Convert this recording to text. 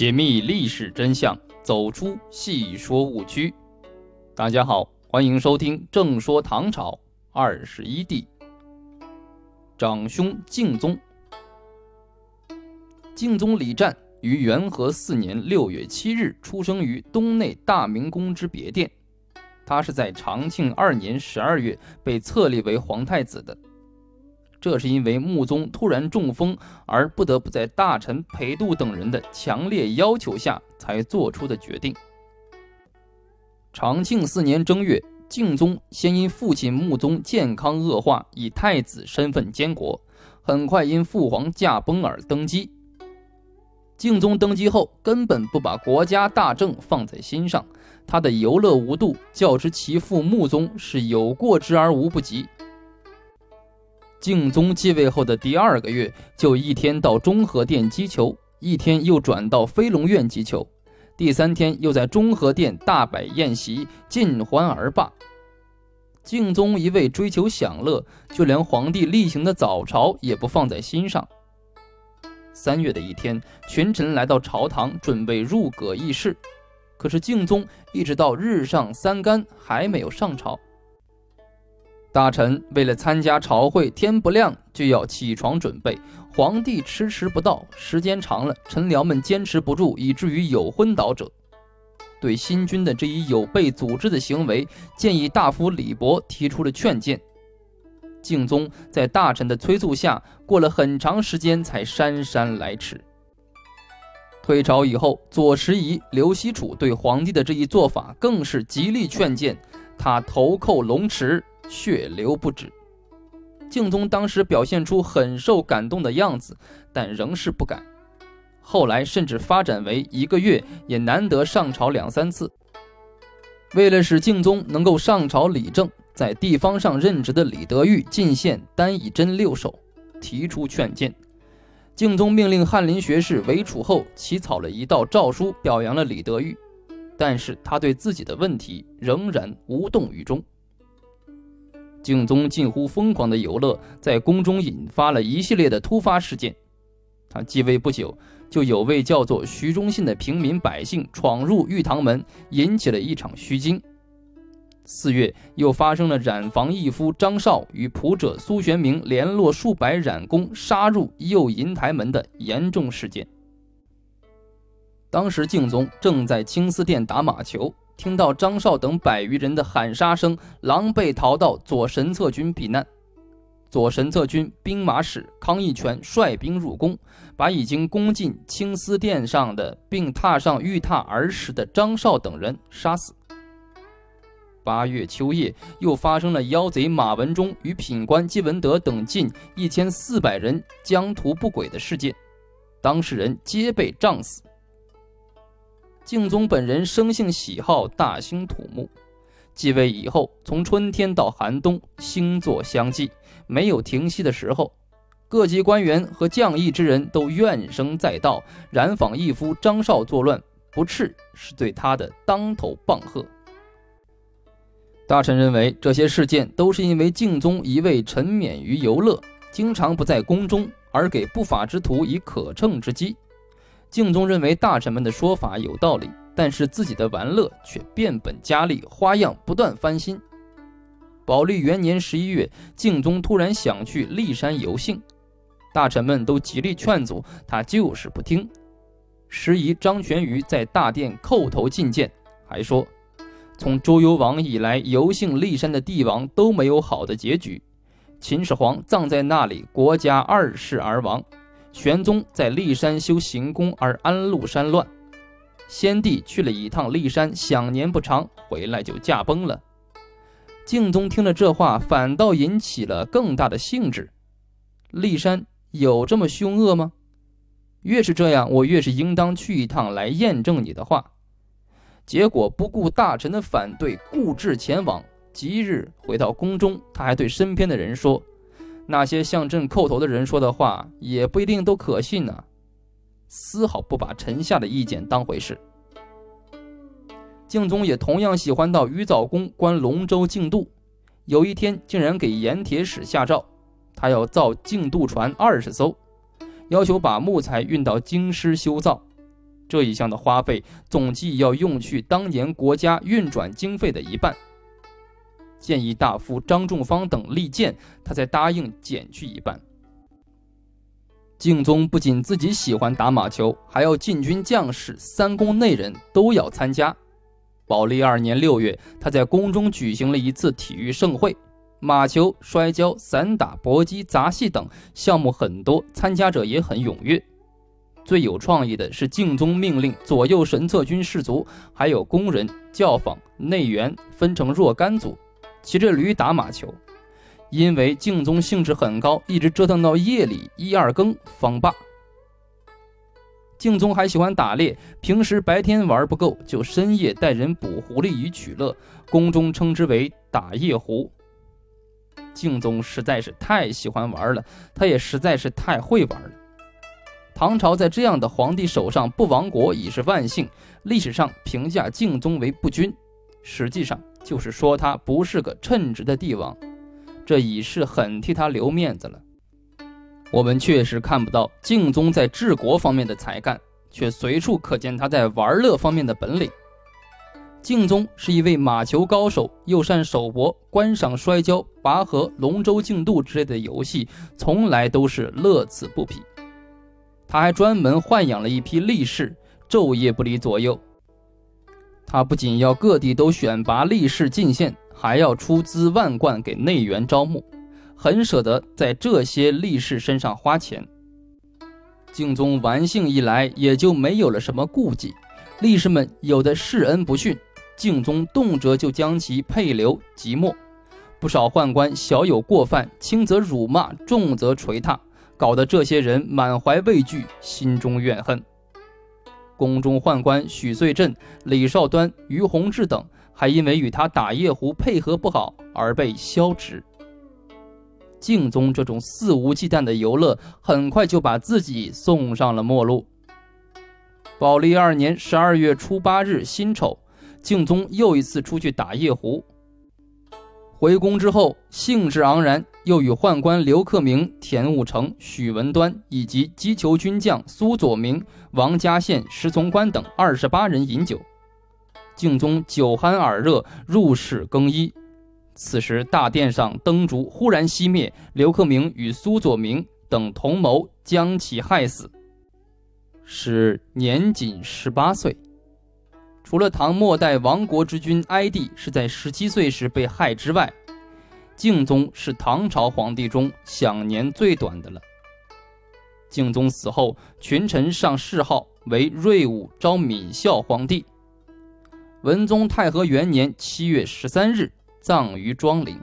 解密历史真相，走出戏说误区。大家好，欢迎收听《正说唐朝二十一帝》。长兄敬宗，敬宗李湛于元和四年六月七日出生于东内大明宫之别殿。他是在长庆二年十二月被册立为皇太子的。这是因为穆宗突然中风，而不得不在大臣裴度等人的强烈要求下才做出的决定。长庆四年正月，敬宗先因父亲穆宗健康恶化，以太子身份监国，很快因父皇驾崩而登基。敬宗登基后，根本不把国家大政放在心上，他的游乐无度，较之其父穆宗是有过之而无不及。敬宗继位后的第二个月，就一天到中和殿击球，一天又转到飞龙院击球，第三天又在中和殿大摆宴席，尽欢而罢。敬宗一味追求享乐，就连皇帝例行的早朝也不放在心上。三月的一天，群臣来到朝堂，准备入阁议事，可是敬宗一直到日上三竿还没有上朝。大臣为了参加朝会，天不亮就要起床准备。皇帝迟迟不到，时间长了，臣僚们坚持不住，以至于有昏倒者。对新君的这一有悖组织的行为，建议大夫李博提出了劝谏。敬宗在大臣的催促下，过了很长时间才姗姗来迟。退朝以后，左拾遗、刘希楚对皇帝的这一做法更是极力劝谏，他投叩龙池。血流不止，敬宗当时表现出很受感动的样子，但仍是不敢。后来甚至发展为一个月也难得上朝两三次。为了使敬宗能够上朝理政，在地方上任职的李德裕进献单以真六首，提出劝谏。敬宗命令翰林学士韦楚后起草了一道诏书，表扬了李德裕，但是他对自己的问题仍然无动于衷。敬宗近乎疯狂的游乐，在宫中引发了一系列的突发事件。他继位不久，就有位叫做徐忠信的平民百姓闯入玉堂门，引起了一场虚惊。四月，又发生了染房义夫张绍与仆者苏玄明联络数百染工，杀入右银台门的严重事件。当时，敬宗正在青丝殿打马球。听到张绍等百余人的喊杀声，狼狈逃到左神策军避难。左神策军兵马使康义全率兵入宫，把已经攻进青丝殿上的，并踏上玉榻而时的张绍等人杀死。八月秋夜，又发生了妖贼马文忠与品官季文德等近一千四百人将图不轨的事件，当事人皆被杖死。敬宗本人生性喜好大兴土木，继位以后，从春天到寒冬，星座相继，没有停息的时候。各级官员和将义之人都怨声载道，染坊义夫张绍作乱，不斥是对他的当头棒喝。大臣认为这些事件都是因为敬宗一味沉湎于游乐，经常不在宫中，而给不法之徒以可乘之机。敬宗认为大臣们的说法有道理，但是自己的玩乐却变本加厉，花样不断翻新。宝历元年十一月，敬宗突然想去骊山游幸，大臣们都极力劝阻，他就是不听。时宜张全瑜在大殿叩头进谏，还说：从周幽王以来，游幸骊山的帝王都没有好的结局。秦始皇葬在那里，国家二世而亡。玄宗在骊山修行宫而安禄山乱，先帝去了一趟骊山，享年不长，回来就驾崩了。敬宗听了这话，反倒引起了更大的兴致。骊山有这么凶恶吗？越是这样，我越是应当去一趟来验证你的话。结果不顾大臣的反对，固执前往。即日回到宫中，他还对身边的人说。那些向朕叩头的人说的话，也不一定都可信呢。丝毫不把臣下的意见当回事。敬宗也同样喜欢到鱼藻宫观龙舟竞渡，有一天竟然给盐铁使下诏，他要造竞渡船二十艘，要求把木材运到京师修造。这一项的花费总计要用去当年国家运转经费的一半。建议大夫张仲方等力荐，他才答应减去一半。敬宗不仅自己喜欢打马球，还要禁军将士、三宫内人都要参加。宝历二年六月，他在宫中举行了一次体育盛会，马球、摔跤、散打、搏击、杂戏等项目很多，参加者也很踊跃。最有创意的是，敬宗命令左右神策军士卒，还有工人、教坊、内员分成若干组，骑着驴打马球。因为敬宗兴致很高，一直折腾到夜里一二更方罢。敬宗还喜欢打猎，平时白天玩不够，就深夜带人捕狐狸以取乐，宫中称之为打夜狐。敬宗实在是太喜欢玩了，他也实在是太会玩了。唐朝在这样的皇帝手上不亡国已是万幸。历史上评价敬宗为不君，实际上就是说他不是个称职的帝王。这已是很替他留面子了。我们确实看不到敬宗在治国方面的才干，却随处可见他在玩乐方面的本领。敬宗是一位马球高手，又善手搏，观赏摔跤、拔河、龙舟竞渡之类的游戏，从来都是乐此不疲。他还专门豢养了一批力士，昼夜不离左右。他不仅要各地都选拔力士进献。还要出资万贯给内援招募，很舍得在这些力士身上花钱。敬宗玩性一来，也就没有了什么顾忌。力士们有的世恩不逊，敬宗动辄就将其配流即没。不少宦官小有过犯，轻则辱骂，重则捶踏，搞得这些人满怀畏惧，心中怨恨。宫中宦官许遂镇、李少端、于洪志等。还因为与他打夜壶配合不好而被削职。敬宗这种肆无忌惮的游乐，很快就把自己送上了末路。宝历二年十二月初八日辛丑，敬宗又一次出去打夜壶。回宫之后，兴致盎然，又与宦官刘克明、田务成、许文端以及击球军将苏佐明、王家宪、石从官等二十八人饮酒。敬宗酒酣耳热，入室更衣。此时大殿上灯烛忽然熄灭，刘克明与苏佐明等同谋将其害死。是年仅十八岁。除了唐末代亡国之君哀帝是在十七岁时被害之外，敬宗是唐朝皇帝中享年最短的了。敬宗死后，群臣上谥号为睿武昭敏孝皇帝。文宗太和元年七月十三日，葬于庄陵。